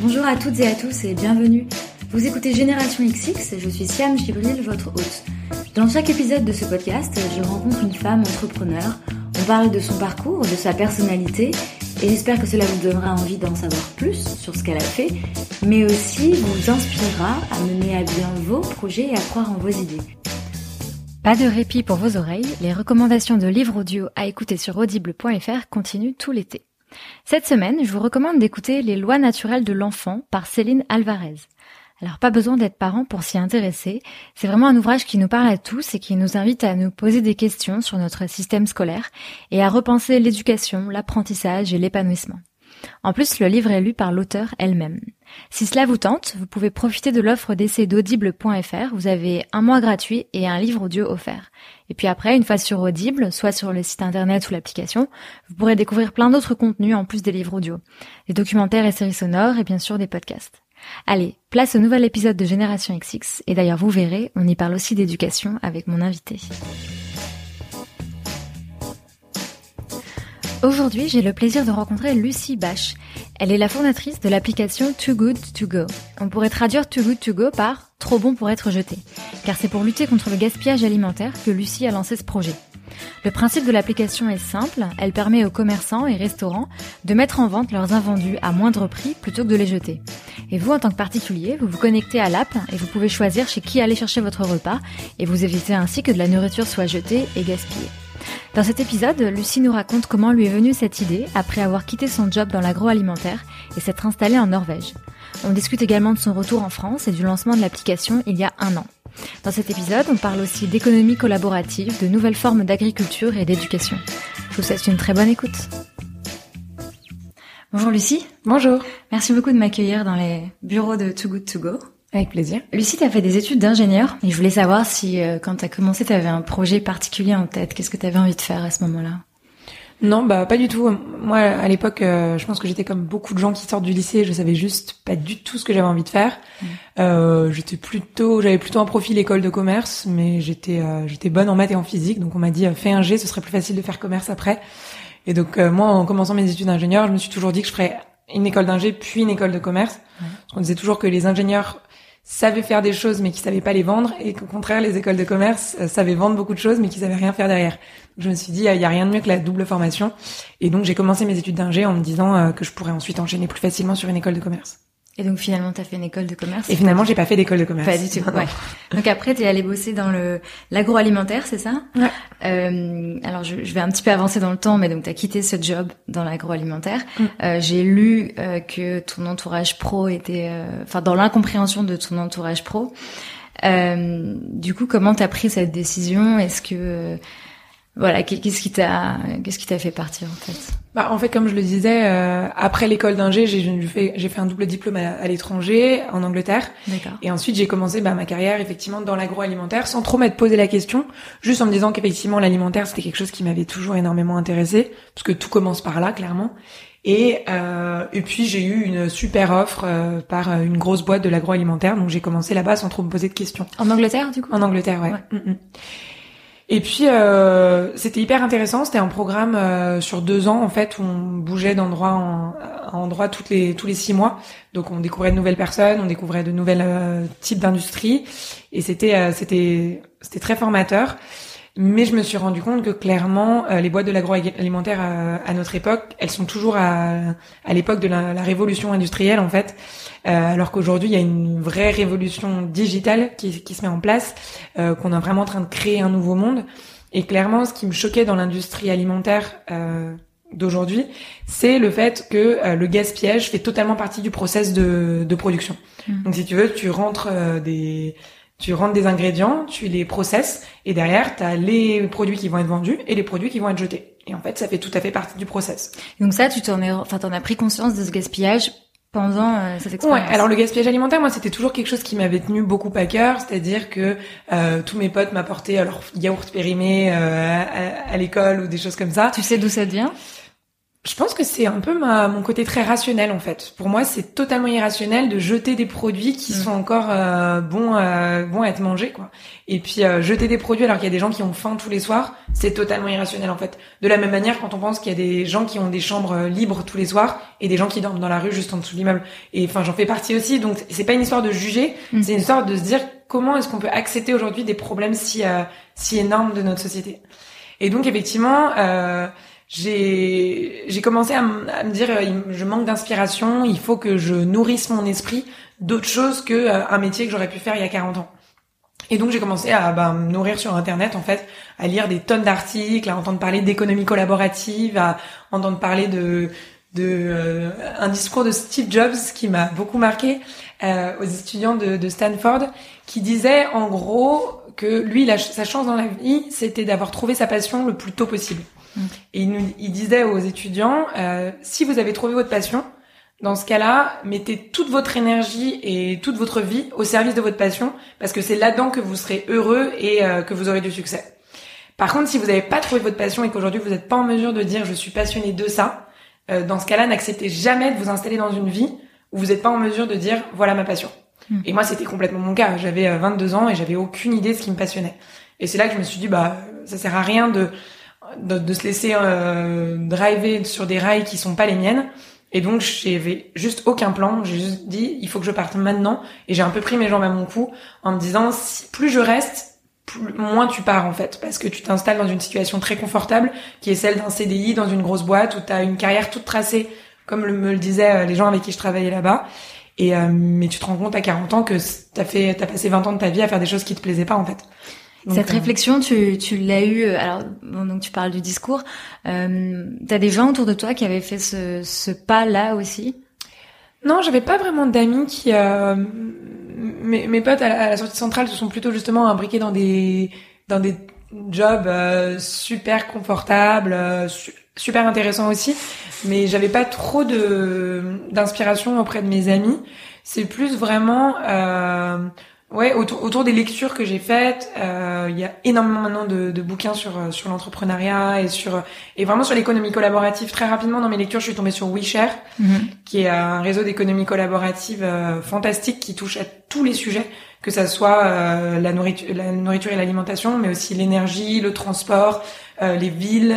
Bonjour à toutes et à tous et bienvenue. Vous écoutez Génération XX je suis Siam Gibril, votre hôte. Dans chaque épisode de ce podcast, je rencontre une femme entrepreneur. On parle de son parcours, de sa personnalité et j'espère que cela vous donnera envie d'en savoir plus sur ce qu'elle a fait, mais aussi vous inspirera à mener à bien vos projets et à croire en vos idées. Pas de répit pour vos oreilles, les recommandations de livres audio à écouter sur audible.fr continuent tout l'été. Cette semaine, je vous recommande d'écouter Les lois naturelles de l'enfant par Céline Alvarez. Alors pas besoin d'être parent pour s'y intéresser, c'est vraiment un ouvrage qui nous parle à tous et qui nous invite à nous poser des questions sur notre système scolaire et à repenser l'éducation, l'apprentissage et l'épanouissement. En plus, le livre est lu par l'auteur elle-même. Si cela vous tente, vous pouvez profiter de l'offre d'essai d'audible.fr. Vous avez un mois gratuit et un livre audio offert. Et puis après, une fois sur Audible, soit sur le site internet ou l'application, vous pourrez découvrir plein d'autres contenus en plus des livres audio. Des documentaires et séries sonores et bien sûr des podcasts. Allez, place au nouvel épisode de Génération XX. Et d'ailleurs, vous verrez, on y parle aussi d'éducation avec mon invité. Aujourd'hui, j'ai le plaisir de rencontrer Lucie Bache. Elle est la fondatrice de l'application Too Good To Go. On pourrait traduire Too Good To Go par Trop bon pour être jeté, car c'est pour lutter contre le gaspillage alimentaire que Lucie a lancé ce projet. Le principe de l'application est simple, elle permet aux commerçants et restaurants de mettre en vente leurs invendus à moindre prix plutôt que de les jeter. Et vous, en tant que particulier, vous vous connectez à l'app et vous pouvez choisir chez qui aller chercher votre repas et vous évitez ainsi que de la nourriture soit jetée et gaspillée. Dans cet épisode, Lucie nous raconte comment lui est venue cette idée après avoir quitté son job dans l'agroalimentaire et s'être installée en Norvège. On discute également de son retour en France et du lancement de l'application il y a un an. Dans cet épisode, on parle aussi d'économie collaborative, de nouvelles formes d'agriculture et d'éducation. Je vous souhaite une très bonne écoute. Bonjour Lucie. Bonjour. Merci beaucoup de m'accueillir dans les bureaux de Too Good To Go. Avec plaisir. Lucie, tu as fait des études d'ingénieur et je voulais savoir si euh, quand tu as commencé, tu avais un projet particulier en tête. Qu'est-ce que tu avais envie de faire à ce moment-là? Non, bah pas du tout. Moi, à l'époque, euh, je pense que j'étais comme beaucoup de gens qui sortent du lycée. Je savais juste pas du tout ce que j'avais envie de faire. Mm. Euh, j'étais plutôt, j'avais plutôt un profil école de commerce, mais j'étais euh, j'étais bonne en maths et en physique. Donc on m'a dit fais un G, ce serait plus facile de faire commerce après. Et donc moi, en commençant mes études d'ingénieur, je me suis toujours dit que je ferais une école d'ingé puis une école de commerce. Parce qu'on disait toujours que les ingénieurs savaient faire des choses mais qui savaient pas les vendre et qu'au contraire les écoles de commerce euh, savaient vendre beaucoup de choses mais qui savaient rien faire derrière. je me suis dit il y a rien de mieux que la double formation et donc j'ai commencé mes études d'ingé en me disant euh, que je pourrais ensuite enchaîner plus facilement sur une école de commerce. Et donc finalement, tu as fait une école de commerce Et finalement, j'ai pas fait d'école de commerce. Pas du tout. Ouais. Donc après, tu es allé bosser dans le l'agroalimentaire, c'est ça? Ouais. Euh, alors je, je, vais un petit peu avancer dans le temps, mais donc tu as quitté ce job dans l'agroalimentaire. Mm. Euh, j'ai lu euh, que ton entourage pro était, euh, enfin dans l'incompréhension de ton entourage pro. Euh, du coup, comment t'as pris cette décision? Est-ce que voilà, qu'est-ce qui t'a, qu'est-ce qui t'a fait partir en fait? Bah en fait, comme je le disais, euh, après l'école d'ingé, j'ai fait, fait un double diplôme à, l'étranger, en Angleterre. D'accord. Et ensuite, j'ai commencé bah, ma carrière effectivement dans l'agroalimentaire, sans trop m'être posé la question, juste en me disant qu'effectivement l'alimentaire c'était quelque chose qui m'avait toujours énormément intéressé, parce que tout commence par là, clairement. Et, euh, et puis j'ai eu une super offre euh, par une grosse boîte de l'agroalimentaire, donc j'ai commencé là-bas sans trop me poser de questions. En Angleterre, du coup? En Angleterre, ouais. ouais. Mm, mm. Et puis euh, c'était hyper intéressant. C'était un programme euh, sur deux ans en fait où on bougeait d'endroit en, endroit les tous les six mois. Donc on découvrait de nouvelles personnes, on découvrait de nouvelles euh, types d'industries et c'était c'était c'était très formateur. Mais je me suis rendu compte que clairement, euh, les boîtes de l'agroalimentaire à, à, notre époque, elles sont toujours à, à l'époque de la, la, révolution industrielle en fait, euh, alors qu'aujourd'hui il y a une vraie révolution digitale qui, qui se met en place, euh, qu'on est vraiment en train de créer un nouveau monde. Et clairement, ce qui me choquait dans l'industrie alimentaire euh, d'aujourd'hui, c'est le fait que euh, le gaspillage fait totalement partie du process de, de production. Mmh. Donc si tu veux, tu rentres des tu rentres des ingrédients, tu les processes, et derrière, tu as les produits qui vont être vendus et les produits qui vont être jetés. Et en fait, ça fait tout à fait partie du process. Donc ça, tu t'en es, enfin, t'en as pris conscience de ce gaspillage pendant euh, cette expérience. Ouais, alors le gaspillage alimentaire, moi, c'était toujours quelque chose qui m'avait tenu beaucoup à cœur, c'est-à-dire que euh, tous mes potes m'apportaient leur yaourt périmé euh, à, à l'école ou des choses comme ça. Tu sais d'où ça vient? Je pense que c'est un peu ma, mon côté très rationnel en fait. Pour moi, c'est totalement irrationnel de jeter des produits qui mm. sont encore euh, bons, euh, bons à être mangés quoi. Et puis euh, jeter des produits alors qu'il y a des gens qui ont faim tous les soirs, c'est totalement irrationnel en fait. De la même manière, quand on pense qu'il y a des gens qui ont des chambres euh, libres tous les soirs et des gens qui dorment dans la rue juste en dessous de l'immeuble. Et enfin, j'en fais partie aussi. Donc c'est pas une histoire de juger, mm. c'est une histoire de se dire comment est-ce qu'on peut accepter aujourd'hui des problèmes si si énormes de notre société. Et donc effectivement. Euh, j'ai commencé à, me dire euh, je manque d'inspiration, il faut que je nourrisse mon esprit d'autres choses que euh, un métier que j'aurais pu faire il y a 40 ans. Et donc j'ai commencé à bah, me nourrir sur internet en fait, à lire des tonnes d'articles, à entendre parler d'économie collaborative, à entendre parler de de euh, un discours de Steve Jobs qui m'a beaucoup marqué euh, aux étudiants de, Stanford, qui disait en gros que lui, sa chance dans la vie, c'était d'avoir trouvé sa passion le plus tôt possible. Et il, nous, il disait aux étudiants, euh, si vous avez trouvé votre passion, dans ce cas-là, mettez toute votre énergie et toute votre vie au service de votre passion, parce que c'est là-dedans que vous serez heureux et euh, que vous aurez du succès. Par contre, si vous n'avez pas trouvé votre passion et qu'aujourd'hui vous n'êtes pas en mesure de dire je suis passionné de ça, euh, dans ce cas-là, n'acceptez jamais de vous installer dans une vie où vous n'êtes pas en mesure de dire voilà ma passion. Hmm. Et moi, c'était complètement mon cas. J'avais 22 ans et j'avais aucune idée de ce qui me passionnait. Et c'est là que je me suis dit bah ça sert à rien de de, de se laisser euh, driver sur des rails qui sont pas les miennes. Et donc j'avais juste aucun plan. J'ai juste dit il faut que je parte maintenant. Et j'ai un peu pris mes jambes à mon cou en me disant si, plus je reste, plus, moins tu pars en fait, parce que tu t'installes dans une situation très confortable qui est celle d'un CDI dans une grosse boîte où tu as une carrière toute tracée, comme me le disaient euh, les gens avec qui je travaillais là-bas. Et euh, mais tu te rends compte à 40 ans que t'as fait t'as passé 20 ans de ta vie à faire des choses qui te plaisaient pas en fait. Cette euh, réflexion, tu, tu l'as eu. Euh, alors, bon, donc tu parles du discours. Euh, T'as des gens autour de toi qui avaient fait ce, ce pas-là aussi? Non, j'avais pas vraiment d'amis qui. Euh, mes, mes potes à la, sortie centrale se sont plutôt justement imbriqués dans des dans des jobs super confortables, super intéressants aussi. Mais j'avais pas trop de d'inspiration auprès de mes amis. C'est plus vraiment Ouais, autour, autour des lectures que j'ai faites, euh, il y a énormément maintenant de, de bouquins sur euh, sur l'entrepreneuriat et sur et vraiment sur l'économie collaborative. Très rapidement dans mes lectures, je suis tombée sur WeShare, mhm. qui est un réseau d'économie collaborative euh, fantastique qui touche à tous les sujets, que ça soit euh, la nourriture, la nourriture et l'alimentation, mais aussi l'énergie, le transport, les villes,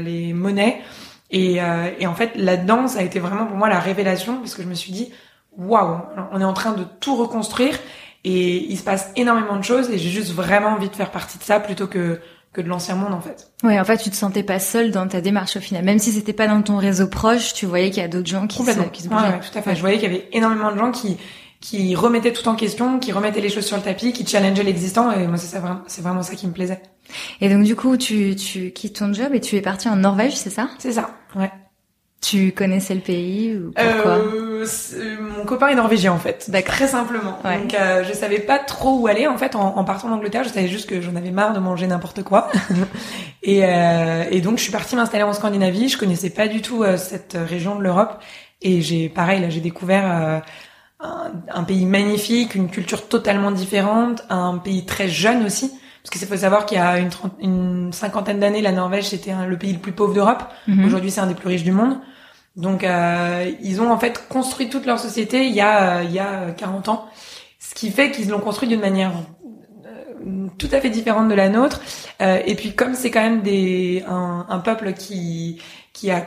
les monnaies. Et, et en fait, là-dedans, ça a été vraiment pour moi la révélation parce que je me suis dit waouh, on est en train de tout reconstruire et il se passe énormément de choses et j'ai juste vraiment envie de faire partie de ça plutôt que que de l'ancien monde en fait. Oui, en fait, tu te sentais pas seule dans ta démarche au final. Même si c'était pas dans ton réseau proche, tu voyais qu'il y a d'autres gens qui se, qui se bougeaient. tout à fait. Je voyais qu'il y avait énormément de gens qui qui remettaient tout en question, qui remettaient les choses sur le tapis, qui challengeaient l'existant et moi c'est ça c'est vraiment ça qui me plaisait. Et donc du coup, tu tu quittes ton job et tu es parti en Norvège, c'est ça? C'est ça. Ouais. Tu connaissais le pays ou pourquoi euh, Mon copain est norvégien en fait, très simplement. Donc euh, je savais pas trop où aller en fait en, en partant d'Angleterre. Je savais juste que j'en avais marre de manger n'importe quoi. et, euh, et, donc je suis partie m'installer en Scandinavie. Je connaissais pas du tout euh, cette région de l'Europe et j'ai pareil là j'ai découvert euh, un, un, pays magnifique, une culture totalement différente, un pays très jeune aussi. Parce qu'il faut savoir qu'il y a une, une cinquantaine d'années, la Norvège c'était le pays le plus pauvre d'Europe. Mhm. Aujourd'hui, c'est un des plus riches du monde. Donc, euh, ils ont en fait construit toute leur société il y a il y a 40 ans, ce qui fait qu'ils l'ont construit d'une manière euh, tout à fait différente de la nôtre. Euh, et puis, comme c'est quand même des un, un peuple qui qui a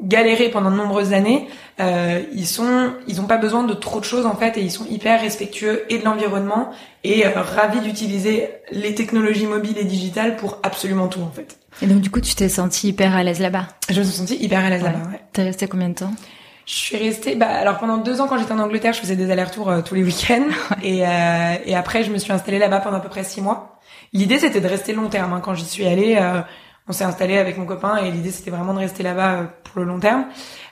galéré pendant de nombreuses années, euh, ils sont, ils ont pas besoin de trop de choses en fait, et ils sont hyper respectueux et de l'environnement et euh, ravis d'utiliser les technologies mobiles et digitales pour absolument tout en fait. Et donc du coup, tu t'es senti hyper à l'aise là-bas? Je me suis sentie hyper à l'aise là-bas. Ouais. T'es resté combien de temps? Je suis restée, bah alors pendant deux ans quand j'étais en Angleterre, je faisais des allers-retours euh, tous les week-ends et, euh, et après je me suis installée là-bas pendant à peu près six mois. L'idée c'était de rester long terme. Hein. Quand j'y suis allée, on s'est installé avec mon copain et l'idée c'était vraiment de rester là-bas pour le long terme.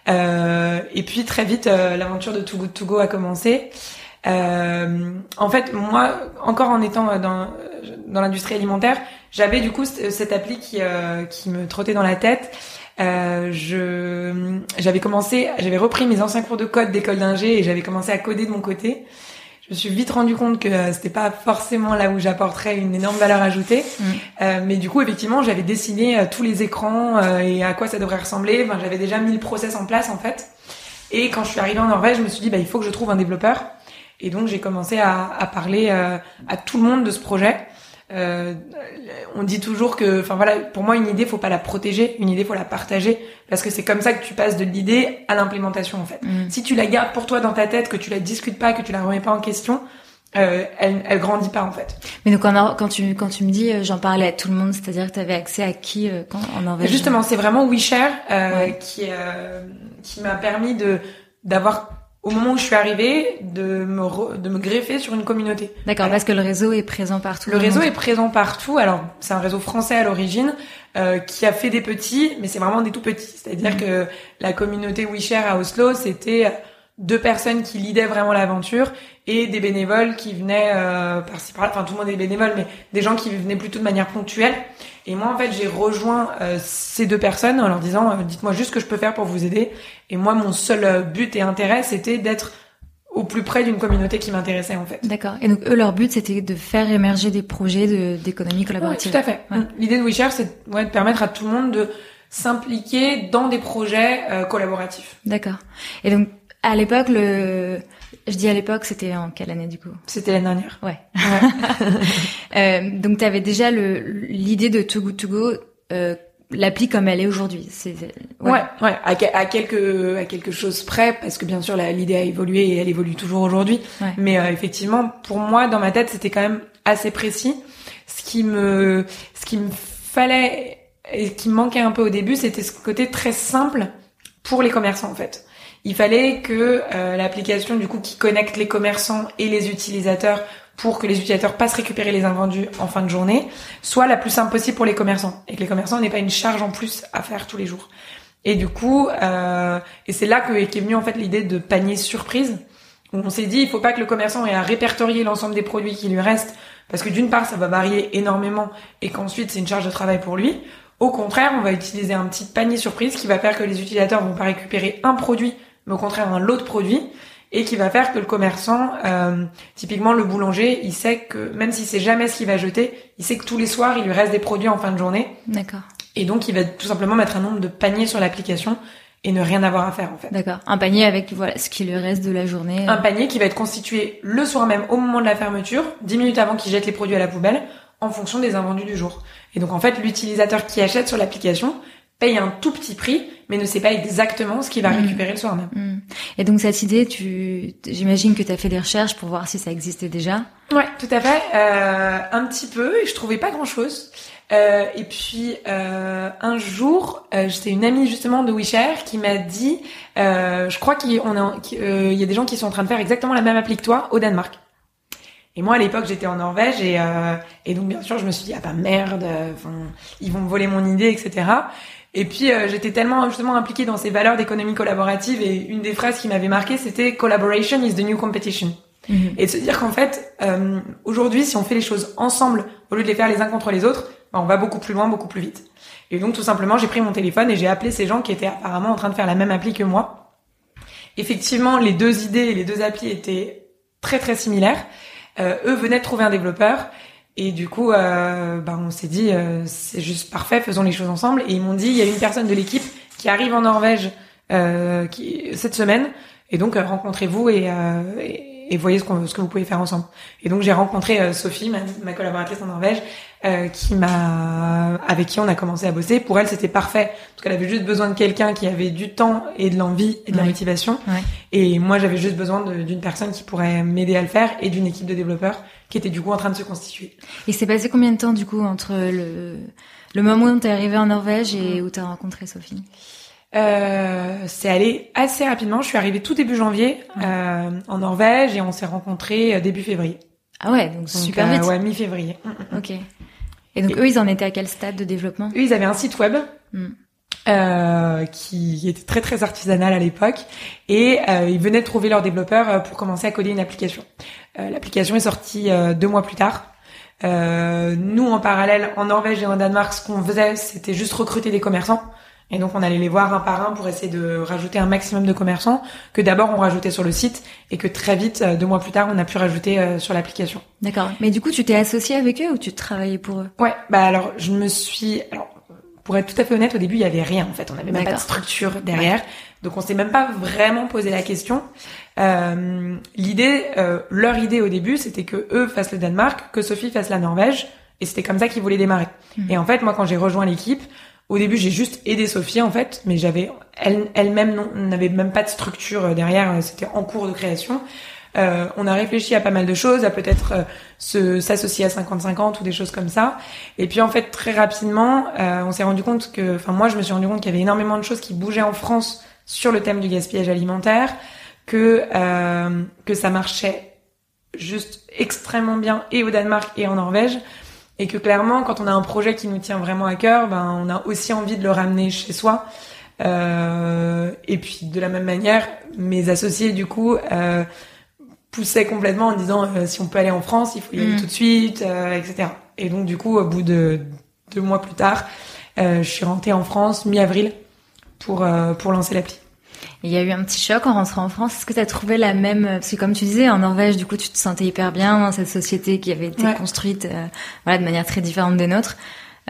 Euh, et puis très vite, euh, l'aventure de Too Good To Go a commencé. Euh, en fait, moi, encore en étant dans dans l'industrie alimentaire, j'avais du coup cette appli qui qui me trottait dans la tête. je j'avais commencé, j'avais repris mes anciens cours de code d'école d'ingé et j'avais commencé à coder de mon côté. Je me suis vite rendu compte que euh, c'était pas forcément là où j'apporterais une énorme valeur ajoutée. Mm. Euh, mais du coup, effectivement, j'avais dessiné tous les écrans et à quoi ça devrait ressembler. Enfin, j'avais déjà mis le process en place en fait. Et quand je suis arrivée en Norvège, je me suis dit bah il faut que je trouve un développeur. Et donc j'ai commencé à, à parler à tout le monde de ce projet. Euh, on dit toujours que, enfin voilà, pour moi une idée faut pas la protéger, une idée faut la partager parce que c'est comme ça que tu passes de l'idée à l'implémentation en fait. Mm. Si tu la gardes pour toi dans ta tête, que tu la discutes pas, que tu la remets pas en question, euh, elle, elle grandit pas en fait. Mais donc quand, quand tu quand tu me dis euh, j'en parlais à tout le monde, c'est-à-dire que tu avais accès à qui euh, quand en Norvège? Justement, c'est vraiment WeShare euh, qui qui m'a permis de d'avoir au moment où je suis arrivée, de me, de me greffer sur une communauté. D'accord, parce que le réseau est présent partout. Le réseau est présent partout. Alors, c'est un réseau français à l'origine euh, qui a fait des petits, mais c'est vraiment des tout petits. C'est-à-dire mm. que la communauté WeShare à Oslo, c'était deux personnes qui lidaient vraiment l'aventure et des bénévoles qui venaient euh, par-ci par-là. Enfin, tout le monde est bénévole, mais des gens qui venaient plutôt de manière ponctuelle. Et moi, en fait, j'ai rejoint euh, ces deux personnes en leur disant euh, dites-moi juste ce que je peux faire pour vous aider. Et moi, mon seul euh, but et intérêt, c'était d'être au plus près d'une communauté qui m'intéressait en fait. D'accord. Et donc eux, leur but, c'était de faire émerger des projets de, d'économie collaborative. tout à fait. L'idée de WeShare, c'est ouais, de permettre à tout le monde de s'impliquer dans des projets collaboratifs. D'accord. Et donc à l'époque, le je dis à l'époque, c'était en quelle année du coup C'était l'année dernière. Ouais. euh, donc tu avais déjà l'idée de Too Good To Go, euh, l'appli comme elle est aujourd'hui. C'est ouais, ouais, ouais. À, à, quelque à quelque chose près, parce que bien sûr l'idée a évolué et elle évolue toujours aujourd'hui. Mais euh, effectivement, pour moi, dans ma tête, c'était quand même assez précis. Ce qui me ce qui me fallait et qui me manquait un peu au début, c'était ce côté très simple pour les commerçants en fait il fallait que euh, l'application du coup qui connecte les commerçants et les utilisateurs pour que les utilisateurs passent récupérer les invendus en fin de journée soit la plus simple possible pour les commerçants et que les commerçants n'aient pas une charge en plus à faire tous les jours. Et du coup, euh, et c'est là que qu'est venue en fait l'idée de panier surprise où on s'est dit il faut pas que le commerçant ait à répertorier l'ensemble des produits qui lui restent parce que d'une part ça va varier énormément et qu'ensuite c'est une charge de travail pour lui. Au contraire, on va utiliser un petit panier surprise qui va faire que les utilisateurs vont pas récupérer un produit mais au contraire un lot de produits et qui va faire que le commerçant, euh, typiquement le boulanger, il sait que même si c'est jamais ce qu'il va jeter, il sait que tous les soirs il lui reste des produits en fin de journée. D'accord. Et donc il va tout simplement mettre un nombre de paniers sur l'application et ne rien avoir à faire en fait. D'accord. Un panier avec voilà ce qui lui reste de la journée. Un panier qui va être constitué le soir même au moment de la fermeture, dix minutes avant qu'il jette les produits à la poubelle, en fonction des invendus du jour. Et donc en fait l'utilisateur qui achète sur l'application paye un tout petit prix, mais ne sait pas exactement ce qu'il va mm. récupérer le soir même. Mm. Et donc cette idée, tu, j'imagine que tu as fait des recherches pour voir si ça existait déjà. Ouais, tout à fait. Euh, un petit peu, et je trouvais pas grand-chose. Euh, et puis euh, un jour, euh, j'étais une amie justement de WeShare qui m'a dit, euh, je crois qu'il y, a, il y a des gens qui sont en train de faire exactement la même appli que toi au Danemark. Et moi, à l'époque, j'étais en Norvège et, euh, et donc bien sûr, je me suis dit ah bah merde, ils vont me voler mon idée, etc. Et puis euh, j'étais tellement justement impliquée dans ces valeurs d'économie collaborative et une des phrases qui m'avait marqué c'était collaboration is the new competition. Mhm. Et de se dire qu'en fait euh, aujourd'hui si on fait les choses ensemble au lieu de les faire les uns contre les autres, ben, on va beaucoup plus loin, beaucoup plus vite. Et donc tout simplement j'ai pris mon téléphone et j'ai appelé ces gens qui étaient apparemment en train de faire la même appli que moi. Effectivement les deux idées, les deux applis étaient très très similaires. Euh, eux venaient de trouver un développeur et du coup, euh, bah, on s'est dit, euh, c'est juste parfait, faisons les choses ensemble. Et ils m'ont dit, il y a une personne de l'équipe qui arrive en Norvège euh, qui, cette semaine, et donc euh, rencontrez-vous et, euh, et, et, voyez ce, ce, que vous pouvez faire ensemble. Et donc j'ai rencontré Sophie, ma, ma, collaboratrice en Norvège, qui m'a, avec qui on a commencé à bosser. Pour elle, c'était parfait parce qu'elle avait juste besoin de quelqu'un qui avait du temps et de l'envie et de la motivation. Ouais. Et moi, j'avais juste besoin d'une personne qui pourrait m'aider à le faire et d'une équipe de développeurs qui était du coup en train de se constituer. Et c'est passé combien de temps du coup entre le, le moment où tu es arrivé en Norvège et où tu as rencontré Sophie? Euh, c'est allé assez rapidement. Je suis arrivée tout début janvier euh, en Norvège et on s'est rencontrés euh, début février. Ah ouais, donc, super vite. ouais, mi-février. Mm, mm, mm. Ok. Et donc eux, ils en étaient à quel stade de développement? Eux, ils avaient un site web. Euh, qui était très très artisanal à l'époque et euh, ils venaient de trouver leur développeur euh, pour commencer à coder une application. Euh, l'application est sortie deux mois plus tard. nous en parallèle en Norvège et en Danemark ce qu'on faisait c'était juste recruter des commerçants Et donc on allait les voir un par un pour essayer de rajouter un maximum de commerçants que d'abord on rajoutait sur le site et que très vite, euh, deux mois plus tard, on a pu rajouter euh, sur l'application. D'accord. Mais du coup, tu t'es associé avec eux ou tu travaillais pour eux? Ouais. Bah alors je me suis. Alors pour être tout à fait honnête, au début il y avait rien en fait. On n'avait même pas de structure derrière. Donc on s'est même pas vraiment posé la question. Euh, l'idée, euh, leur idée au début, c'était que eux fassent le Danemark, que Sophie fasse la Norvège, et c'était comme ça qu'ils voulaient démarrer. Hmm. Et en fait, moi, quand j'ai rejoint l'équipe, au début, j'ai juste aidé Sophie en fait, mais j'avais elle elle-même n'avait même pas de structure euh, derrière, euh, c'était en cours de création. Euh, on a réfléchi à pas mal de choses, à peut-être euh, se s'associer à 50-50 ou des choses comme ça. Et puis en fait très rapidement, euh, on s'est rendu compte que, enfin moi je me suis rendu compte qu'il y avait énormément de choses qui bougeaient en France sur le thème du gaspillage alimentaire, que que ça marchait juste extrêmement bien et au Danemark et en Norvège et que clairement, quand on a un projet qui nous tient vraiment à cœur, ben, on a aussi envie de le ramener chez soi. Euh, et puis de la même manière, mes associés du coup euh, poussaient complètement en disant euh, si on peut aller en France, il faut y aller mm. tout de suite, euh, etc. Et donc du coup, au bout de deux mois plus tard, euh, je suis rentrée en France mi-avril pour pour lancer l'appli. Il y a eu un petit choc en rentrant en France. Est-ce que tu as trouvé la même Parce que comme tu disais, en Norvège, du coup, tu te sentais hyper bien dans cette société qui avait été construite, euh, voilà, de manière très différente des nôtres.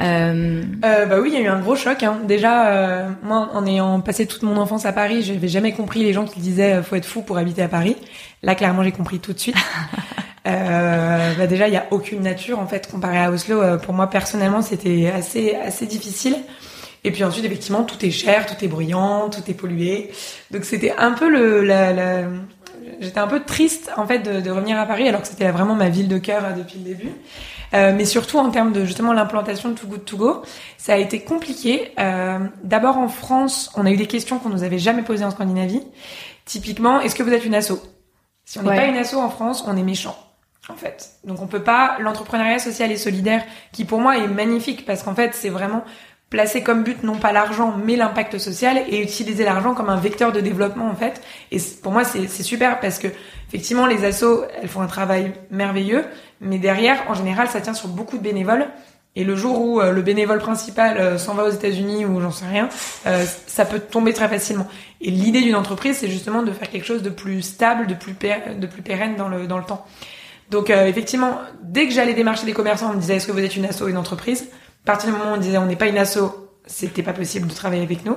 Euh... Euh, bah oui, il y a eu un gros choc. Hein. Déjà, euh, moi, en ayant passé toute mon enfance à Paris, j'avais jamais compris les gens qui disaient euh, faut être fou pour habiter à Paris. Là, clairement, j'ai compris tout de suite. bah déjà, il y a aucune nature en fait comparé à Oslo. pour moi, personnellement, c'était assez assez difficile. Et puis ensuite, effectivement, tout est cher, tout est bruyant, tout est pollué. Donc c'était un peu le, la, la... j'étais un peu triste en fait de, de, revenir à Paris alors que c'était vraiment ma ville de cœur euh, depuis le début. Euh, mais surtout en termes de justement l'implantation de Too Good To Go, ça a été compliqué. Euh, D'abord en France, on a eu des questions qu'on nous avait jamais posées en Scandinavie. Typiquement, est-ce que vous êtes une asso? Si on n'est pas une asso en France, on est méchant en fait. Donc on peut pas l'entrepreneuriat social et solidaire qui pour moi est magnifique parce qu'en fait c'est vraiment placer comme but non pas l'argent mais l'impact social et utiliser l'argent comme un vecteur de développement en fait et pour moi c'est super parce que effectivement les assos elles font un travail merveilleux mais derrière en général ça tient sur beaucoup de bénévoles et le jour où euh, le bénévole principal euh, s'en va aux États-Unis ou j'en sais rien, euh, ça peut tomber très facilement. Et l'idée d'une entreprise, c'est justement de faire quelque chose de plus stable, de plus, de plus pérenne dans le, dans le temps. Donc effectivement, dès que j'allais démarcher des commerçants, on me disait est-ce que vous êtes une asso ou une entreprise? À partir du moment où on disait on n'est pas une asso, c'était pas possible de travailler avec nous.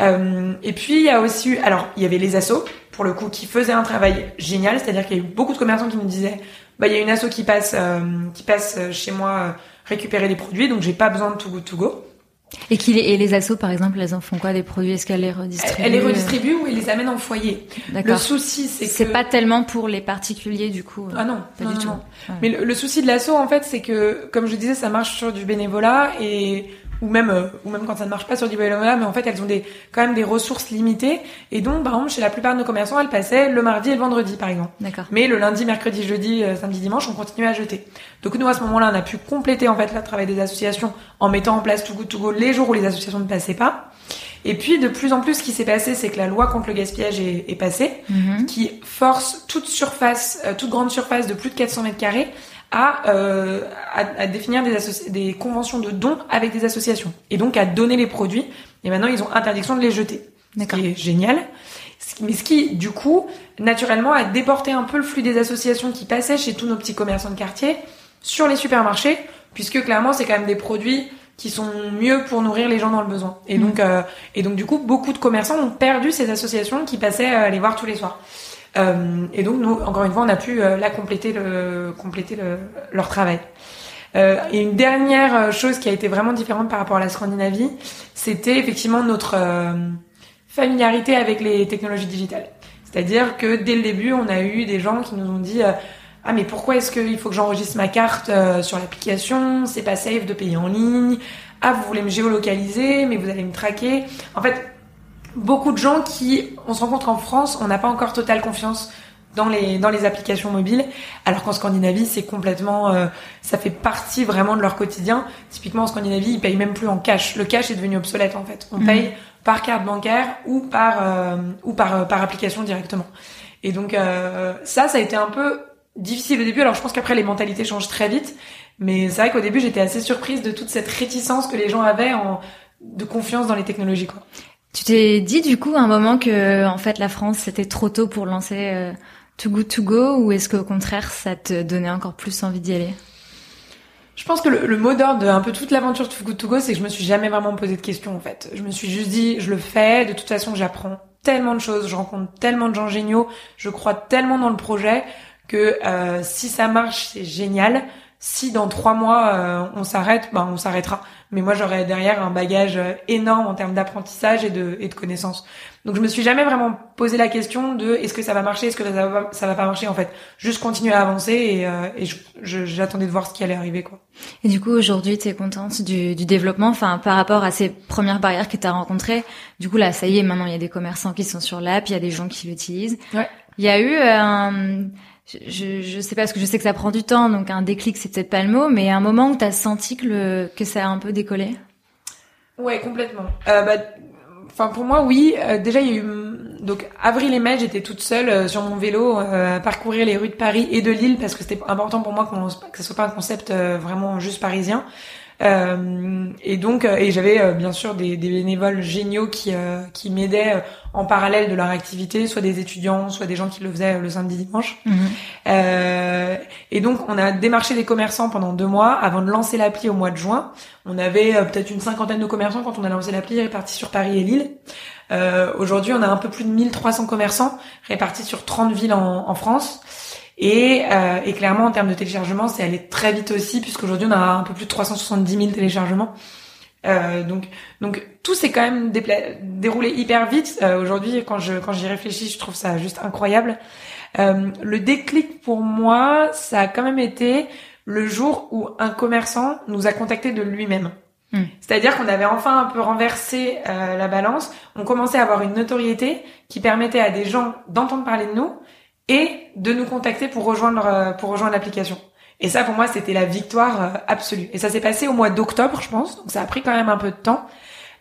Euh, et puis il y a aussi alors il y avait les assos pour le coup qui faisaient un travail génial, c'est-à-dire qu'il y a eu beaucoup de commerçants qui nous disaient bah il y a une asso qui passe euh, qui passe chez moi euh, récupérer des produits donc j'ai pas besoin de Too Good To Go. Et, qui, et les assos, par exemple, elles en font quoi des produits? Est-ce qu'elles les redistribuent? Elles les redistribuent ou elles les amènent en foyer. Le souci, c'est que c'est pas tellement pour les particuliers du coup. Ah non, pas du tout. Mais le, le, souci de l'asso, en fait, c'est que, comme je disais, ça marche sur du bénévolat et ou même euh, ou même quand ça ne marche pas sur du bénévolat mais en fait elles ont des quand même des ressources limitées. Et donc par exemple chez la plupart de nos commerçants elles passaient le mardi et le vendredi par exemple. D'accord. Mais le lundi mercredi jeudi euh, samedi dimanche on continuait à jeter. Donc nous à ce moment-là on a pu compléter en fait le travail des associations en mettant en place Too Good To Go les jours où les associations ne passaient pas et puis de plus en plus, ce qui s'est passé, c'est que la loi contre le gaspillage est, est passée, mhm. qui force toute surface, euh, toute grande surface de plus de 400 mètres carrés à, euh, à, à, définir des, des conventions de dons avec des associations et donc à donner les produits. Et maintenant, ils ont interdiction de les jeter. Ce qui est génial. Mais ce qui, du coup, naturellement, a déporté un peu le flux des associations qui passaient chez tous nos petits commerçants de quartier sur les supermarchés, puisque clairement, c'est quand même des produits qui sont mieux pour nourrir les gens dans le besoin. Et donc, mm. euh, et donc du coup, beaucoup de commerçants ont perdu ces associations qui passaient à les voir tous les soirs. Euh, et donc, nous, encore une fois, on a pu euh, la compléter, le, compléter le, leur travail. Euh, et une dernière chose qui a été vraiment différente par rapport à la Scandinavie, c'était effectivement notre familiarité avec les technologies digitales. C'est-à-dire que dès le début, on a eu des gens qui nous ont dit ah mais pourquoi est-ce qu'il faut que j'enregistre ma carte sur l'application? C'est pas safe de payer en ligne. Ah vous voulez me géolocaliser, mais vous allez me traquer. En fait, beaucoup de gens qui, on se rencontre en France, on n'a pas encore totale confiance dans les dans les applications mobiles, alors qu'en Scandinavie c'est complètement, euh, ça fait partie vraiment de leur quotidien. Typiquement en Scandinavie ils payent même plus en cash. Le cash est devenu obsolète en fait. On mhm. paye par carte bancaire ou par euh, ou par euh, par application directement. Et donc ça ça a été un peu difficile au début. Alors je pense qu'après les mentalités changent très vite, mais c'est vrai qu'au début j'étais assez surprise de toute cette réticence que les gens avaient en de confiance dans les technologies quoi. Tu t'es dit du coup à un moment que en fait la France c'était trop tôt pour lancer euh, Too Good To Go ou est-ce qu'au contraire ça te donnait encore plus envie d'y aller? Je pense que le, le mot d'ordre de un peu toute l'aventure Too Good To Go, c'est que je me suis jamais vraiment posé de questions en fait. Je me suis juste dit, je le fais. De toute façon, j'apprends tellement de choses, je rencontre tellement de gens géniaux, je crois tellement dans le projet que euh, si ça marche, c'est génial. Si dans trois mois euh, on s'arrête, ben on s'arrêtera. Mais moi j'aurais derrière un bagage euh, énorme en termes d'apprentissage et de, et de connaissances. Donc je me suis jamais vraiment posé la question de est-ce que ça va marcher, est-ce que ça va, ça va pas marcher en fait. Juste continuer à avancer et, euh, et j'attendais de voir ce qui allait arriver quoi. Et du coup aujourd'hui tu es contente du, du développement, enfin par rapport à ces premières barrières que tu as rencontrées. Du coup là ça y est maintenant il y a des commerçants qui sont sur l'app, il y a des gens qui l'utilisent. Ouais. Il y a eu un je, je sais pas parce que je sais que ça prend du temps, donc un déclic c'est peut-être pas le mot, mais un moment où t'as senti que le que ça a un peu décollé? Ouais, complètement. Euh, bah, enfin pour moi oui. Euh, déjà il y a eu donc avril et mai j'étais toute seule euh, sur mon vélo euh, à parcourir les rues de Paris et de Lille parce que c'était important pour moi que, ce soit pas un concept vraiment juste parisien. Euh, et donc, euh, et j'avais euh, bien sûr des, des, bénévoles géniaux qui qui m'aidaient en parallèle de leur activité, soit des étudiants, soit des gens qui le faisaient le samedi dimanche. Mhm. et donc, on a démarché des commerçants pendant deux mois avant de lancer l'appli au mois de juin. On avait peut-être une cinquantaine de commerçants quand on a lancé l'appli répartis sur Paris et Lille. Aujourd'hui, on a un peu plus de 1300 commerçants répartis sur 30 villes en, en France. Et, euh, et clairement, en termes de téléchargement, c'est allé très vite aussi, puisqu'aujourd'hui, on a un peu plus de 370 000 téléchargements. Euh, donc, donc tout s'est quand même déroulé hyper vite. Euh, aujourd'hui, quand je quand j'y réfléchis, je trouve ça juste incroyable. Euh, le déclic pour moi, ça a quand même été le jour où un commerçant nous a contacté de lui-même. Hmm. C'est-à-dire qu'on avait enfin un peu renversé euh, la balance. On commençait à avoir une notoriété qui permettait à des gens d'entendre parler de nous et de nous contacter pour rejoindre euh, pour rejoindre l'application. Et ça pour moi c'était la victoire euh, absolue. Et ça s'est passé au mois d'octobre je pense, donc ça a pris quand même un peu de temps.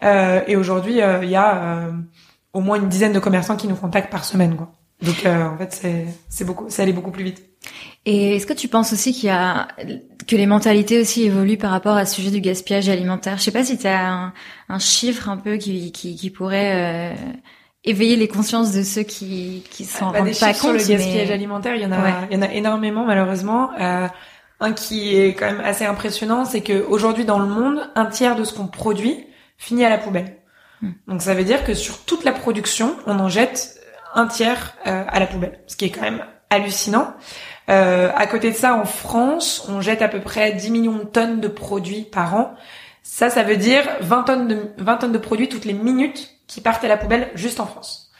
Euh, et aujourd'hui il y a au moins une dizaine de commerçants qui nous contactent par semaine quoi. Donc en fait c'est c'est beaucoup ça allait beaucoup plus vite. Et est-ce que tu penses aussi qu'il y a que les mentalités aussi évoluent par rapport à ce sujet du gaspillage alimentaire? Je sais pas si tu as un, un, chiffre un peu qui qui, qui pourrait éveiller les consciences de ceux qui qui s'en bah, rendent pas compte. Sur le gaspillage alimentaire, il y en a il y en a énormément malheureusement. Euh, un qui est quand même assez impressionnant, c'est que aujourd'hui dans le monde, un tiers de ce qu'on produit finit à la poubelle. Hmm. Donc ça veut dire que sur toute la production, on en jette un tiers euh, à la poubelle, ce qui est quand même hallucinant. Euh, à côté de ça, en France, on jette à peu près 10 millions de tonnes de produits par an. Ça, ça veut dire 20 tonnes de 20 tonnes de produits toutes les minutes qui partent à la poubelle juste en France.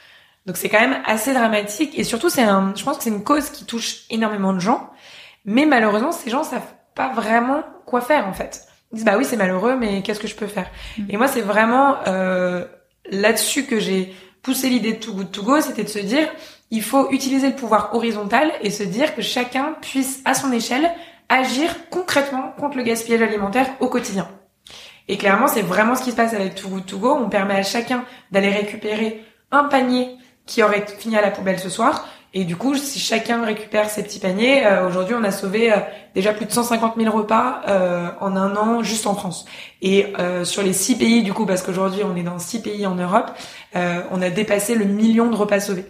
Donc c'est quand même assez dramatique et surtout c'est un, je pense que c'est une cause qui touche énormément de gens, mais malheureusement ces gens savent pas vraiment quoi faire en fait. Ils disent bah oui c'est malheureux mais qu'est-ce que je peux faire? Mm. Et moi c'est vraiment euh, là-dessus que j'ai poussé l'idée de Too Good To Go, c'était de se dire il faut utiliser le pouvoir horizontal et se dire que chacun puisse à son échelle agir concrètement contre le gaspillage alimentaire au quotidien. Et clairement, c'est vraiment ce qui se passe avec Too Good To Go. On permet à chacun d'aller récupérer un panier qui aurait fini à la poubelle ce soir. Et du coup, si chacun récupère ses petits paniers, euh, aujourd'hui, on a sauvé euh, déjà plus de 150 000 repas euh, en un an juste en France. Et sur les six pays, du coup, parce qu'aujourd'hui, on est dans six pays en Europe, on a dépassé le million de repas sauvés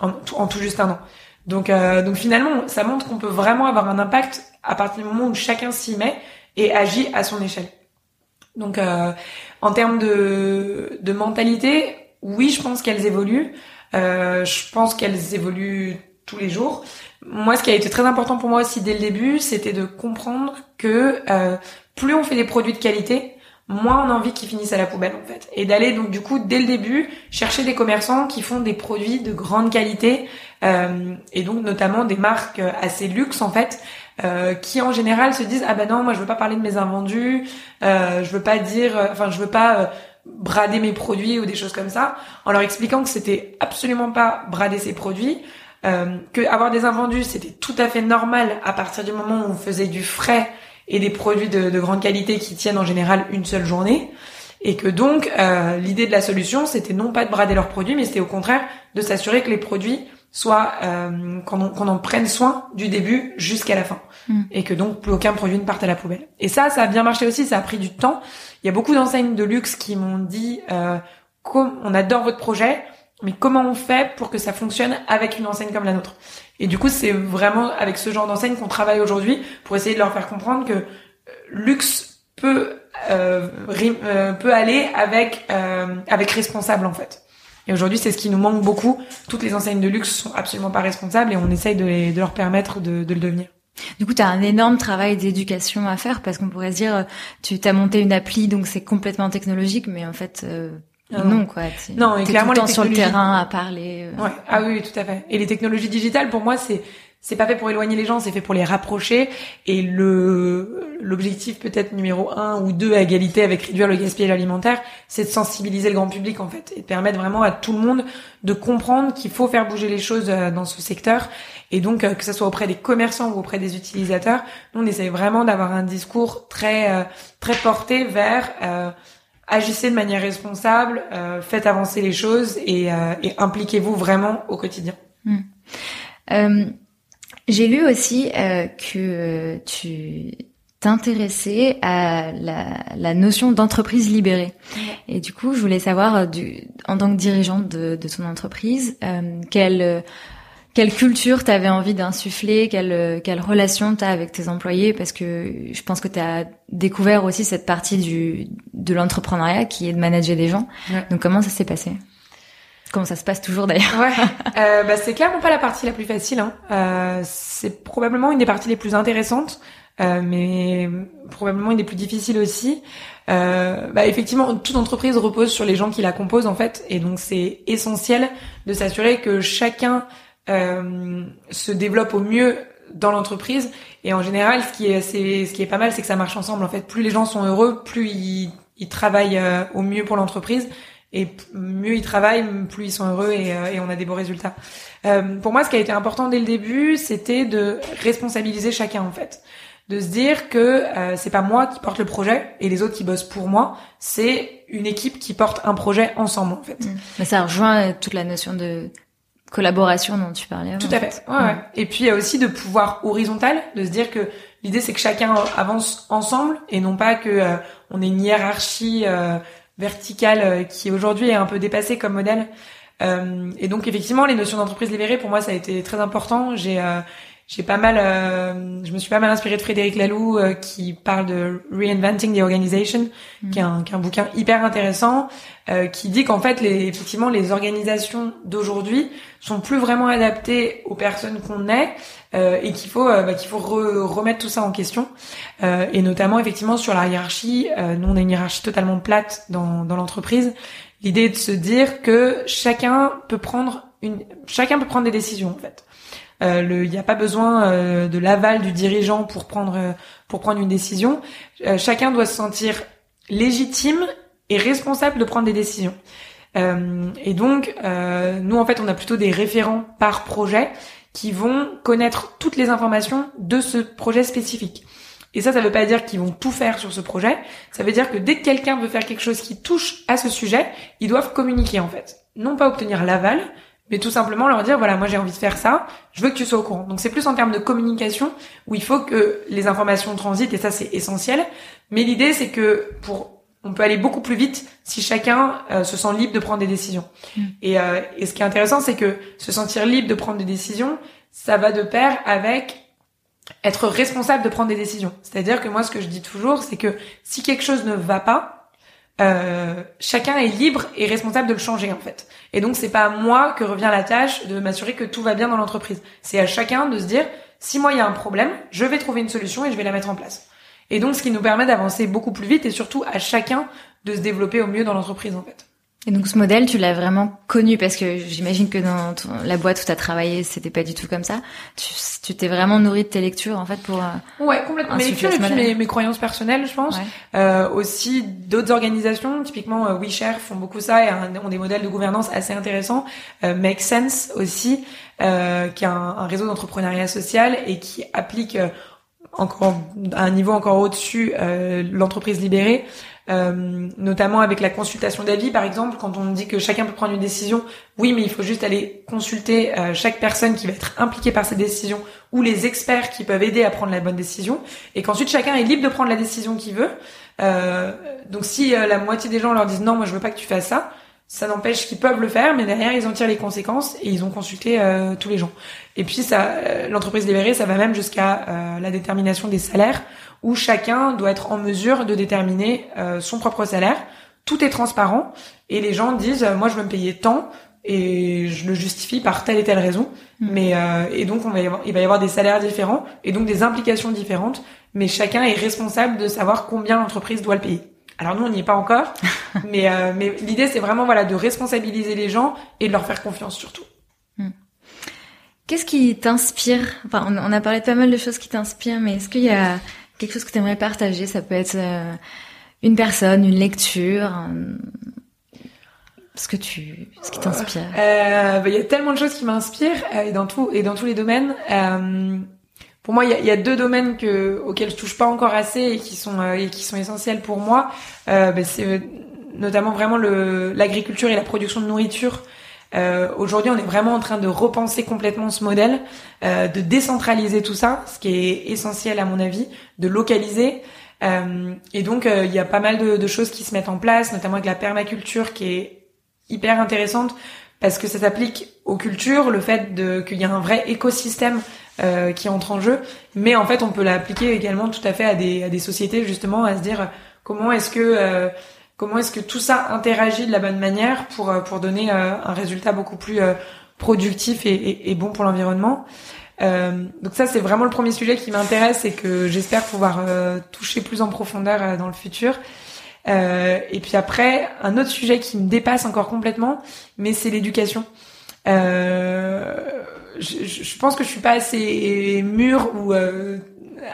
en, en tout juste un an. Donc, donc finalement, ça montre qu'on peut vraiment avoir un impact à partir du moment où chacun s'y met et agit à son échelle. Donc, euh, en termes de, de mentalité, oui, je pense qu'elles évoluent. Euh, je pense qu'elles évoluent tous les jours. Moi, ce qui a été très important pour moi aussi dès le début, c'était de comprendre que euh, plus on fait des produits de qualité, moins on a envie qu'ils finissent à la poubelle en fait. Et d'aller donc du coup dès le début chercher des commerçants qui font des produits de grande qualité et donc notamment des marques assez luxe en fait euh, qui en général se disent ah ben non moi je veux pas parler de mes invendus, euh, je veux pas dire, euh, enfin je veux pas euh, brader mes produits ou des choses comme ça, en leur expliquant que c'était absolument pas brader ses produits, euh, que avoir des invendus c'était tout à fait normal à partir du moment où on faisait du frais et des produits de, de grande qualité qui tiennent en général une seule journée. Et que donc l'idée de la solution, c'était non pas de brader leurs produits, mais c'était au contraire de s'assurer que les produits soit euh, qu'on en prenne soin du début jusqu'à la fin mm. et que donc plus aucun produit ne parte à la poubelle. Et ça, ça a bien marché aussi, ça a pris du temps. Il y a beaucoup d'enseignes de luxe qui m'ont dit euh, on adore votre projet, mais comment on fait pour que ça fonctionne avec une enseigne comme la nôtre? Et du coup, c'est vraiment avec ce genre d'enseigne qu'on travaille aujourd'hui pour essayer de leur faire comprendre que euh, luxe peut euh, euh, peut aller avec avec responsable en fait. Et aujourd'hui, c'est ce qui nous manque beaucoup. Toutes les enseignes de luxe sont absolument pas responsables et on essaye de, de leur permettre de, de le devenir. Du coup, tu as un énorme travail d'éducation à faire parce qu'on pourrait se dire, tu t'as monté une appli, donc c'est complètement technologique, mais en fait, euh, ah non, quoi. Non, et clairement, tout le temps sur le terrain à parler. Euh. Ouais. Ah oui, tout à fait. Et les technologies digitales, pour moi, c'est c'est pas fait pour éloigner les gens, c'est fait pour les rapprocher. Et le l'objectif peut-être numéro un ou deux à égalité avec réduire le gaspillage alimentaire, c'est de sensibiliser le grand public en fait et de permettre vraiment à tout le monde de comprendre qu'il faut faire bouger les choses euh, dans ce secteur. Et donc euh, que ce soit auprès des commerçants ou auprès des utilisateurs, nous on essaie vraiment d'avoir un discours très euh, très porté vers agissez de manière responsable, faites avancer les choses et, et impliquez-vous vraiment au quotidien. Hmm. J'ai lu aussi euh, que tu t'intéressais à la, la notion d'entreprise libérée. Et du coup, je voulais savoir, euh, du, en tant que dirigeante de, de ton entreprise, euh, quelle quelle culture tu avais envie d'insuffler, quelle quelle relation tu as avec tes employés parce que je pense que tu as découvert aussi cette partie du de l'entrepreneuriat qui est de manager des gens. Donc comment ça s'est passé? Comment ça se passe toujours d'ailleurs Ouais, euh, bah, c'est clairement pas la partie la plus facile. Hein. Euh, c'est probablement une des parties les plus intéressantes, euh, mais probablement une des plus difficiles aussi. Euh, bah, effectivement, toute entreprise repose sur les gens qui la composent en fait, et donc c'est essentiel de s'assurer que chacun euh, se développe au mieux dans l'entreprise. Et en général, ce qui est assez, ce qui est pas mal, c'est que ça marche ensemble. En fait, plus les gens sont heureux, plus ils, ils travaillent euh, au mieux pour l'entreprise et mieux ils travaillent, plus ils sont heureux et, euh, et on a des beaux résultats. Euh, pour moi, ce qui a été important dès le début, c'était de responsabiliser chacun en fait, de se dire que euh, c'est pas moi qui porte le projet et les autres qui bossent pour moi, c'est une équipe qui porte un projet ensemble en fait. Mmh. Mais ça rejoint toute la notion de collaboration dont tu parlais. Tout à fait. Ouais, ouais. Et puis il y a aussi de pouvoir horizontal, de se dire que l'idée c'est que chacun avance ensemble et non pas que euh, on ait une hiérarchie verticale euh, qui aujourd'hui est un peu dépassée comme modèle. Euh, et donc effectivement, les notions d'entreprise libérée, pour moi, ça a été très important. J'ai euh, j'ai pas mal, je me suis pas mal inspirée de Frédéric Laloux qui parle de Reinventing the Organization, mm. qui, est un, qui, est un, bouquin hyper intéressant, qui dit qu'en fait, les, effectivement, les organisations d'aujourd'hui sont plus vraiment adaptées aux personnes qu'on est euh, et qu'il faut euh, bah, qu'il faut remettre tout ça en question euh, et notamment effectivement sur la hiérarchie. nous on a une hiérarchie totalement plate dans dans l'entreprise. L'idée est de se dire que chacun peut prendre une chacun peut prendre des décisions en fait. il n'y a pas besoin de l'aval du dirigeant pour prendre pour prendre une décision. chacun doit se sentir légitime et responsable de prendre des décisions. et donc, nous en fait, on a plutôt des référents par projet qui vont connaître toutes les informations de ce projet spécifique. Et ça, ça veut pas dire qu'ils vont tout faire sur ce projet. Ça veut dire que dès que quelqu'un veut faire quelque chose qui touche à ce sujet, ils doivent communiquer en fait. Non pas obtenir l'aval, mais tout simplement leur dire voilà, moi j'ai envie de faire ça, je veux que tu sois au courant. Donc c'est plus en termes de communication où il faut que les informations transitent et ça c'est essentiel. Mais l'idée c'est que pour on peut aller beaucoup plus vite si chacun euh, se sent libre de prendre des décisions. Mm. Et, euh, et, ce qui est intéressant, c'est que se sentir libre de prendre des décisions, ça va de pair avec être responsable de prendre des décisions. C'est-à-dire que moi, ce que je dis toujours, c'est que si quelque chose ne va pas, euh, chacun est libre et responsable de le changer en fait. Et donc c'est pas à moi que revient la tâche de m'assurer que tout va bien dans l'entreprise. C'est à chacun de se dire si moi il y a un problème, je vais trouver une solution et je vais la mettre en place. Et donc, ce qui nous permet d'avancer beaucoup plus vite et surtout à chacun de se développer au mieux dans l'entreprise, en fait. Et donc ce modèle, tu l'as vraiment connu parce que j'imagine que dans la boîte où tu as travaillé, c'était pas du tout comme ça. Tu t'es vraiment nourri de tes lectures en fait pour euh, ouais complètement mes lectures et puis mes, mes, croyances personnelles, je pense. Euh, aussi d'autres organisations, typiquement euh, WeShare font beaucoup ça et ont des modèles de gouvernance assez intéressants. Euh, Make Sense aussi, euh, qui est un, un réseau d'entrepreneuriat social et qui applique encore un niveau encore au-dessus euh, l'entreprise libérée. euh, notamment avec la consultation d'avis, par exemple, quand on dit que chacun peut prendre une décision, oui, mais il faut juste aller consulter euh, chaque personne qui va être impliquée par cette décision ou les experts qui peuvent aider à prendre la bonne décision, et qu'ensuite chacun est libre de prendre la décision qu'il veut. Euh, donc si la moitié des gens leur disent non, moi je veux pas que tu fasses ça, ça n'empêche qu'ils peuvent le faire, mais derrière ils en tirent les conséquences et ils ont consulté tous les gens. Et puis ça, l'entreprise libérée, ça va même jusqu'à la détermination des salaires où chacun doit être en mesure de déterminer euh, son propre salaire. Tout est transparent et les gens disent euh, moi je veux me payer tant et je le justifie par telle et telle raison. Mm. Mais euh, et donc on va y avoir, il va y avoir des salaires différents et donc des implications différentes. Mais chacun est responsable de savoir combien l'entreprise doit le payer. Alors nous on n'y est pas encore, mais mais l'idée c'est vraiment voilà de responsabiliser les gens et de leur faire confiance surtout. Mm. Qu'est-ce qui t'inspire? Enfin, on a parlé de pas mal de choses qui t'inspirent, mais est-ce qu'il y a quelque chose que tu aimerais partager? Ça peut être euh, une personne, une lecture, ce que tu, ce qui t'inspire? Euh, bah, il y a tellement de choses qui m'inspirent euh, et dans tout et dans tous les domaines. Pour moi, il y a, y a, deux domaines que auxquels je touche pas encore assez et qui sont et qui sont essentiels pour moi. Bah, c'est notamment vraiment l'agriculture et la production de nourriture. Euh, Aujourd'hui, on est vraiment en train de repenser complètement ce modèle, euh, de décentraliser tout ça, ce qui est essentiel à mon avis, de localiser. Euh, et donc, euh, il y a pas mal de, de, choses qui se mettent en place, notamment avec la permaculture, qui est hyper intéressante parce que ça s'applique aux cultures, le fait qu'il y a un vrai écosystème euh, qui entre en jeu, mais en fait, on peut l'appliquer également tout à fait à des, à des sociétés justement, à se dire comment est-ce que euh, Comment est-ce que tout ça interagit de la bonne manière pour euh, pour donner euh, un résultat beaucoup plus euh, productif et, et, bon pour l'environnement Donc ça c'est vraiment le premier sujet qui m'intéresse et que j'espère pouvoir toucher plus en profondeur dans le futur. et puis après un autre sujet qui me dépasse encore complètement, mais c'est l'éducation. Je, je, pense que je suis pas assez mûre ou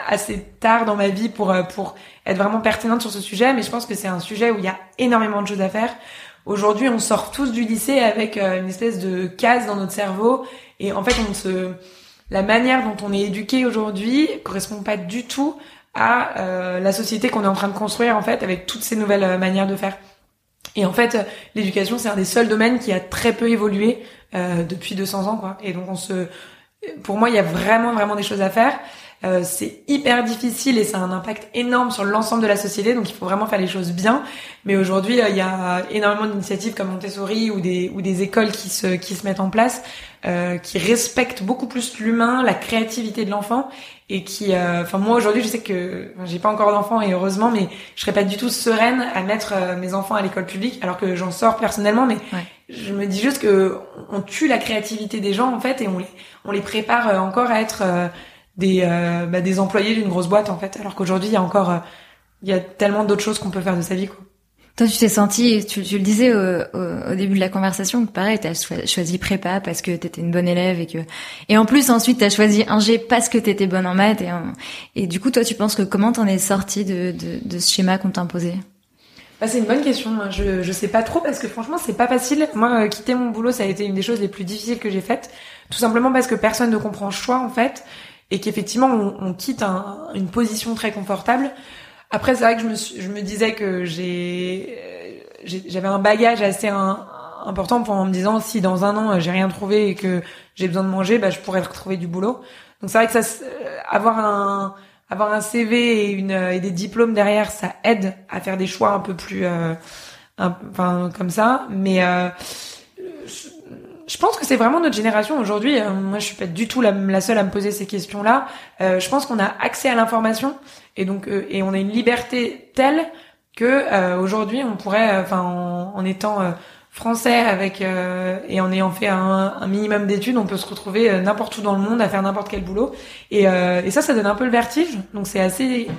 assez tard dans ma vie pour euh, pour être vraiment pertinente sur ce sujet, mais je pense que c'est un sujet où il y a énormément de choses à faire. Aujourd'hui, on sort tous du lycée avec euh, une espèce de case dans notre cerveau, et en fait, on se la manière dont on est éduqué aujourd'hui correspond pas du tout à euh, la société qu'on est en train de construire en fait avec toutes ces nouvelles manières de faire. Et en fait, l'éducation c'est un des seuls domaines qui a très peu évolué depuis 200 ans quoi. Et donc on se pour moi, il y a vraiment vraiment des choses à faire. Euh, c'est hyper difficile et ça a un impact énorme sur l'ensemble de la société, donc il faut vraiment faire les choses bien. Mais aujourd'hui, euh, il y a énormément d'initiatives comme Montessori ou des ou des écoles qui se qui se mettent en place, euh, qui respectent beaucoup plus l'humain, la créativité de l'enfant et qui, euh, enfin moi aujourd'hui, je sais que j'ai pas encore d'enfants et heureusement, mais je serais pas du tout sereine à mettre mes enfants à l'école publique, alors que j'en sors personnellement, mais je me dis juste que on tue la créativité des gens en fait et on les on les prépare encore à être des euh, bah, des employés d'une grosse boîte en fait alors qu'aujourd'hui il y a encore euh, il y a tellement d'autres choses qu'on peut faire de sa vie quoi. Toi, tu t'es senti, tu, tu, le disais au, au, début de la conversation, que pareil, t'as choisi prépa parce que t'étais une bonne élève et que, et en plus ensuite t'as choisi un G parce que t'étais bonne en maths et, et du coup toi tu penses que comment t'en es sorti de, de, de ce schéma qu'on t'a imposé bah, c'est une bonne question. Je je sais pas trop parce que franchement c'est pas facile. Moi, euh, quitter mon boulot, ça a été une des choses les plus difficiles que j'ai faites, tout simplement parce que personne ne comprend le choix en fait et qu'effectivement on, on, quitte un, une position très confortable. Après, c'est vrai que je me, je me disais que j'ai, j'avais un bagage assez important pour en me disant si dans un an j'ai rien trouvé et que j'ai besoin de manger, bah je pourrais retrouver du boulot. Donc c'est vrai que ça, avoir un avoir un CV et une et des diplômes derrière, ça aide à faire des choix un peu plus, euh, enfin comme ça. Mais euh, je pense que c'est vraiment notre génération aujourd'hui. Euh, moi, je suis pas du tout la, seule à me poser ces questions-là. Euh, je pense qu'on a accès à l'information et donc euh, et on a une liberté telle que aujourd'hui on pourrait, enfin, en, étant français avec et en ayant fait un, un minimum d'études, on peut se retrouver n'importe où dans le monde à faire n'importe quel boulot. Et, et ça, ça donne un peu le vertige. Donc c'est assez,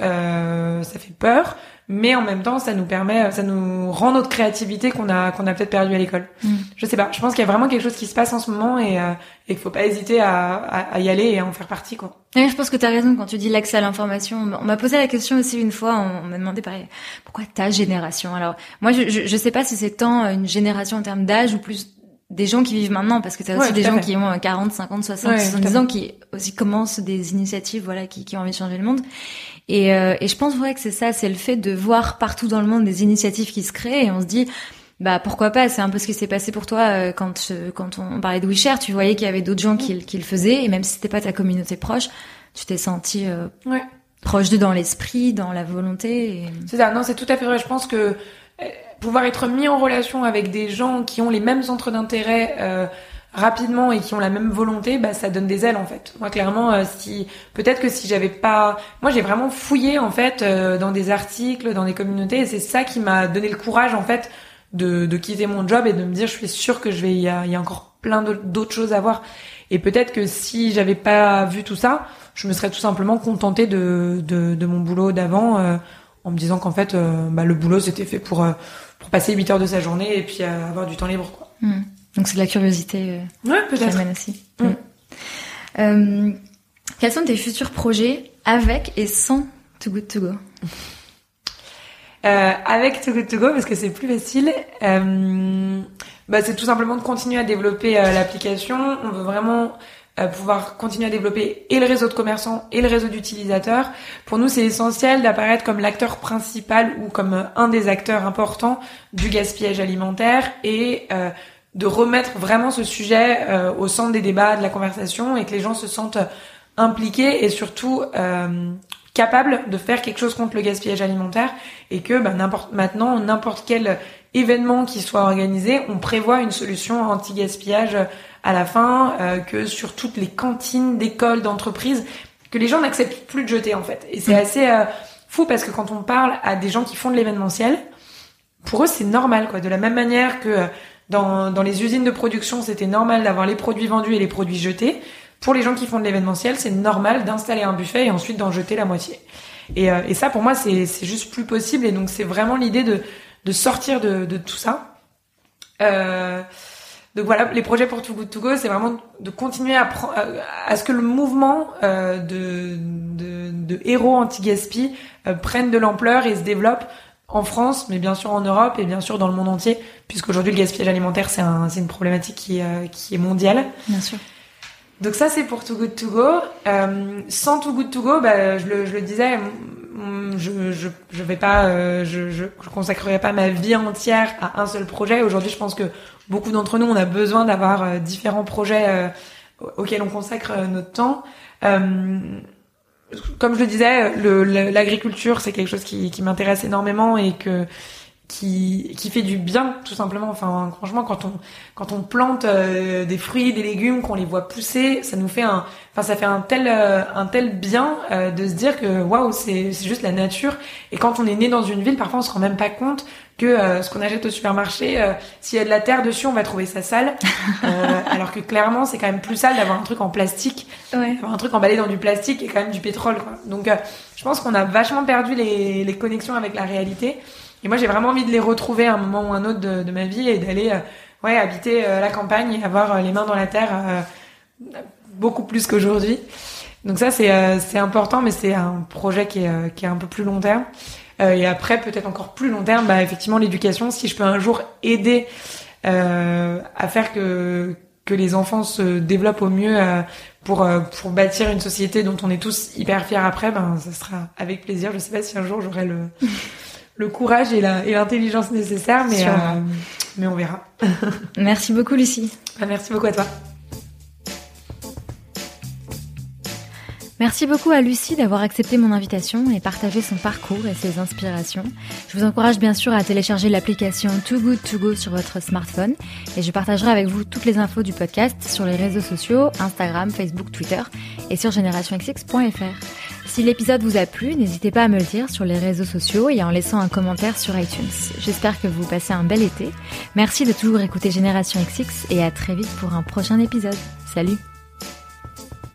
ça fait peur mais en même temps ça nous permet ça nous rend notre créativité qu'on a qu'on a peut-être perdu à l'école. Mm. je sais pas. Je pense qu'il y a vraiment quelque chose qui se passe en ce moment et euh, et qu'il faut pas hésiter à, à, y aller et à en faire partie quoi. Je pense que tu as raison quand tu dis l'accès à l'information. On m'a posé la question aussi une fois on m'a demandé pareil pourquoi ta génération? Alors moi je, je, je sais pas si c'est tant une génération en termes d'âge ou plus des gens qui vivent maintenant parce que tu as aussi des gens qui ont 40, 50, 60, 70 ans qui aussi commencent des initiatives voilà qui, qui ont envie de changer le monde Et, euh, et je pense vrai que c'est ça, c'est le fait de voir partout dans le monde des initiatives qui se créent et on se dit bah pourquoi pas c'est un peu ce qui s'est passé pour toi euh, quand quand on parlait de WeShare tu voyais qu'il y avait d'autres gens qui, qui, le faisaient et même si c'était pas ta communauté proche tu t'es senti ouais. proche d'eux dans l'esprit dans la volonté et... c'est ça non c'est tout à fait vrai je pense que pouvoir être mis en relation avec des gens qui ont les mêmes centres d'intérêt euh, rapidement et qui ont la même volonté, bah ça donne des ailes en fait. Moi clairement, euh, si peut-être que si j'avais pas, moi j'ai vraiment fouillé en fait euh, dans des articles, dans des communautés, et c'est ça qui m'a donné le courage en fait de, de quitter mon job et de me dire je suis sûre que je vais, il y a, y a encore plein d'autres choses à voir. Et peut-être que si j'avais pas vu tout ça, je me serais tout simplement contentée de, de, de mon boulot d'avant en me disant qu'en fait bah, le boulot c'était fait pour pour passer 8 heures de sa journée et puis euh, avoir du temps libre. Quoi. Hmm. Donc c'est de la curiosité euh, ouais, peut-être. aussi. Hmm. Euh, quels sont tes futurs projets avec et sans Too Good To Go? Euh, Avec Too Good To Go, parce que c'est plus facile, euh, bah, c'est tout simplement de continuer à développer l'application. On veut vraiment pouvoir continuer à développer et le réseau de commerçants et le réseau d'utilisateurs. Pour nous, c'est essentiel d'apparaître comme l'acteur principal ou comme un des acteurs importants du gaspillage alimentaire et euh, de remettre vraiment ce sujet euh, au centre des débats, de la conversation et que les gens se sentent impliqués et surtout euh, capables de faire quelque chose contre le gaspillage alimentaire et que bah, n'importe maintenant n'importe quel événement qui soit organisé, on prévoit une solution anti-gaspillage à la fin, euh, que sur toutes les cantines d'écoles, d'entreprises, que les gens n'acceptent plus de jeter en fait. Et c'est mm. assez euh, fou parce que quand on parle à des gens qui font de l'événementiel, pour eux c'est normal quoi. De la même manière que euh, dans, dans les usines de production c'était normal d'avoir les produits vendus et les produits jetés, pour les gens qui font de l'événementiel c'est normal d'installer un buffet et ensuite d'en jeter la moitié. Et, et ça pour moi c'est juste plus possible et donc c'est vraiment l'idée de, de sortir de, de tout ça. Euh, donc voilà, les projets pour Too Good To Go, c'est vraiment de continuer à, à, ce que le mouvement euh, de, de, de, héros anti-gaspi euh, prenne de l'ampleur et se développe en France, mais bien sûr en Europe et bien sûr dans le monde entier, puisqu'aujourd'hui le gaspillage alimentaire c'est un, une problématique qui, euh, qui est mondiale. Bien sûr. Donc ça c'est pour Too Good To Go. Euh, sans Too Good To Go, bah, je, le, je le disais, je, je, je vais pas, euh, je, je, je consacrerai pas ma vie entière à un seul projet. Aujourd'hui, je pense que beaucoup d'entre nous, on a besoin d'avoir euh, différents projets euh, auxquels on consacre euh, notre temps. Comme je le disais, l'agriculture, c'est quelque chose qui, m'intéresse énormément et que qui, qui fait du bien tout simplement. Enfin franchement quand on quand on plante des fruits des légumes qu'on les voit pousser ça nous fait un enfin ça fait un tel un tel bien de se dire que waouh c'est c'est juste la nature. Et quand on est né dans une ville parfois on se rend même pas compte que euh, ce qu'on achète au supermarché, euh, s'il y a de la terre dessus, on va trouver ça sale. Euh, alors que clairement, c'est quand même plus sale d'avoir un truc en plastique, ouais. un truc emballé dans du plastique et quand même du pétrole. Quoi. Donc, je pense qu'on a vachement perdu les, les, connexions avec la réalité. Et moi, j'ai vraiment envie de les retrouver à un moment ou un autre de, de ma vie et d'aller, ouais, habiter la campagne et avoir les mains dans la terre beaucoup plus qu'aujourd'hui. Donc ça, c'est c'est important, mais c'est un projet qui est, qui est un peu plus long terme. Euh, et après, peut-être encore plus long terme, bah, effectivement, l'éducation, si je peux un jour aider euh, à faire que que les enfants se développent au mieux euh, pour pour bâtir une société dont on est tous hyper fiers après, ben ça sera avec plaisir. Je sais pas si un jour j'aurai le le courage et la et l'intelligence nécessaires, mais mais on verra. merci beaucoup Lucie. Bah, merci beaucoup à toi. Merci beaucoup à Lucie d'avoir accepté mon invitation et partagé son parcours et ses inspirations. Je vous encourage bien sûr à télécharger l'application Too Good To Go sur votre smartphone et je partagerai avec vous toutes les infos du podcast sur les réseaux sociaux, Instagram, Facebook, Twitter et sur generationxx.fr. Si l'épisode vous a plu, n'hésitez pas à me le dire sur les réseaux sociaux et en laissant un commentaire sur iTunes. J'espère que vous passez un bel été. Merci de toujours écouter Génération XX et à très vite pour un prochain épisode. Salut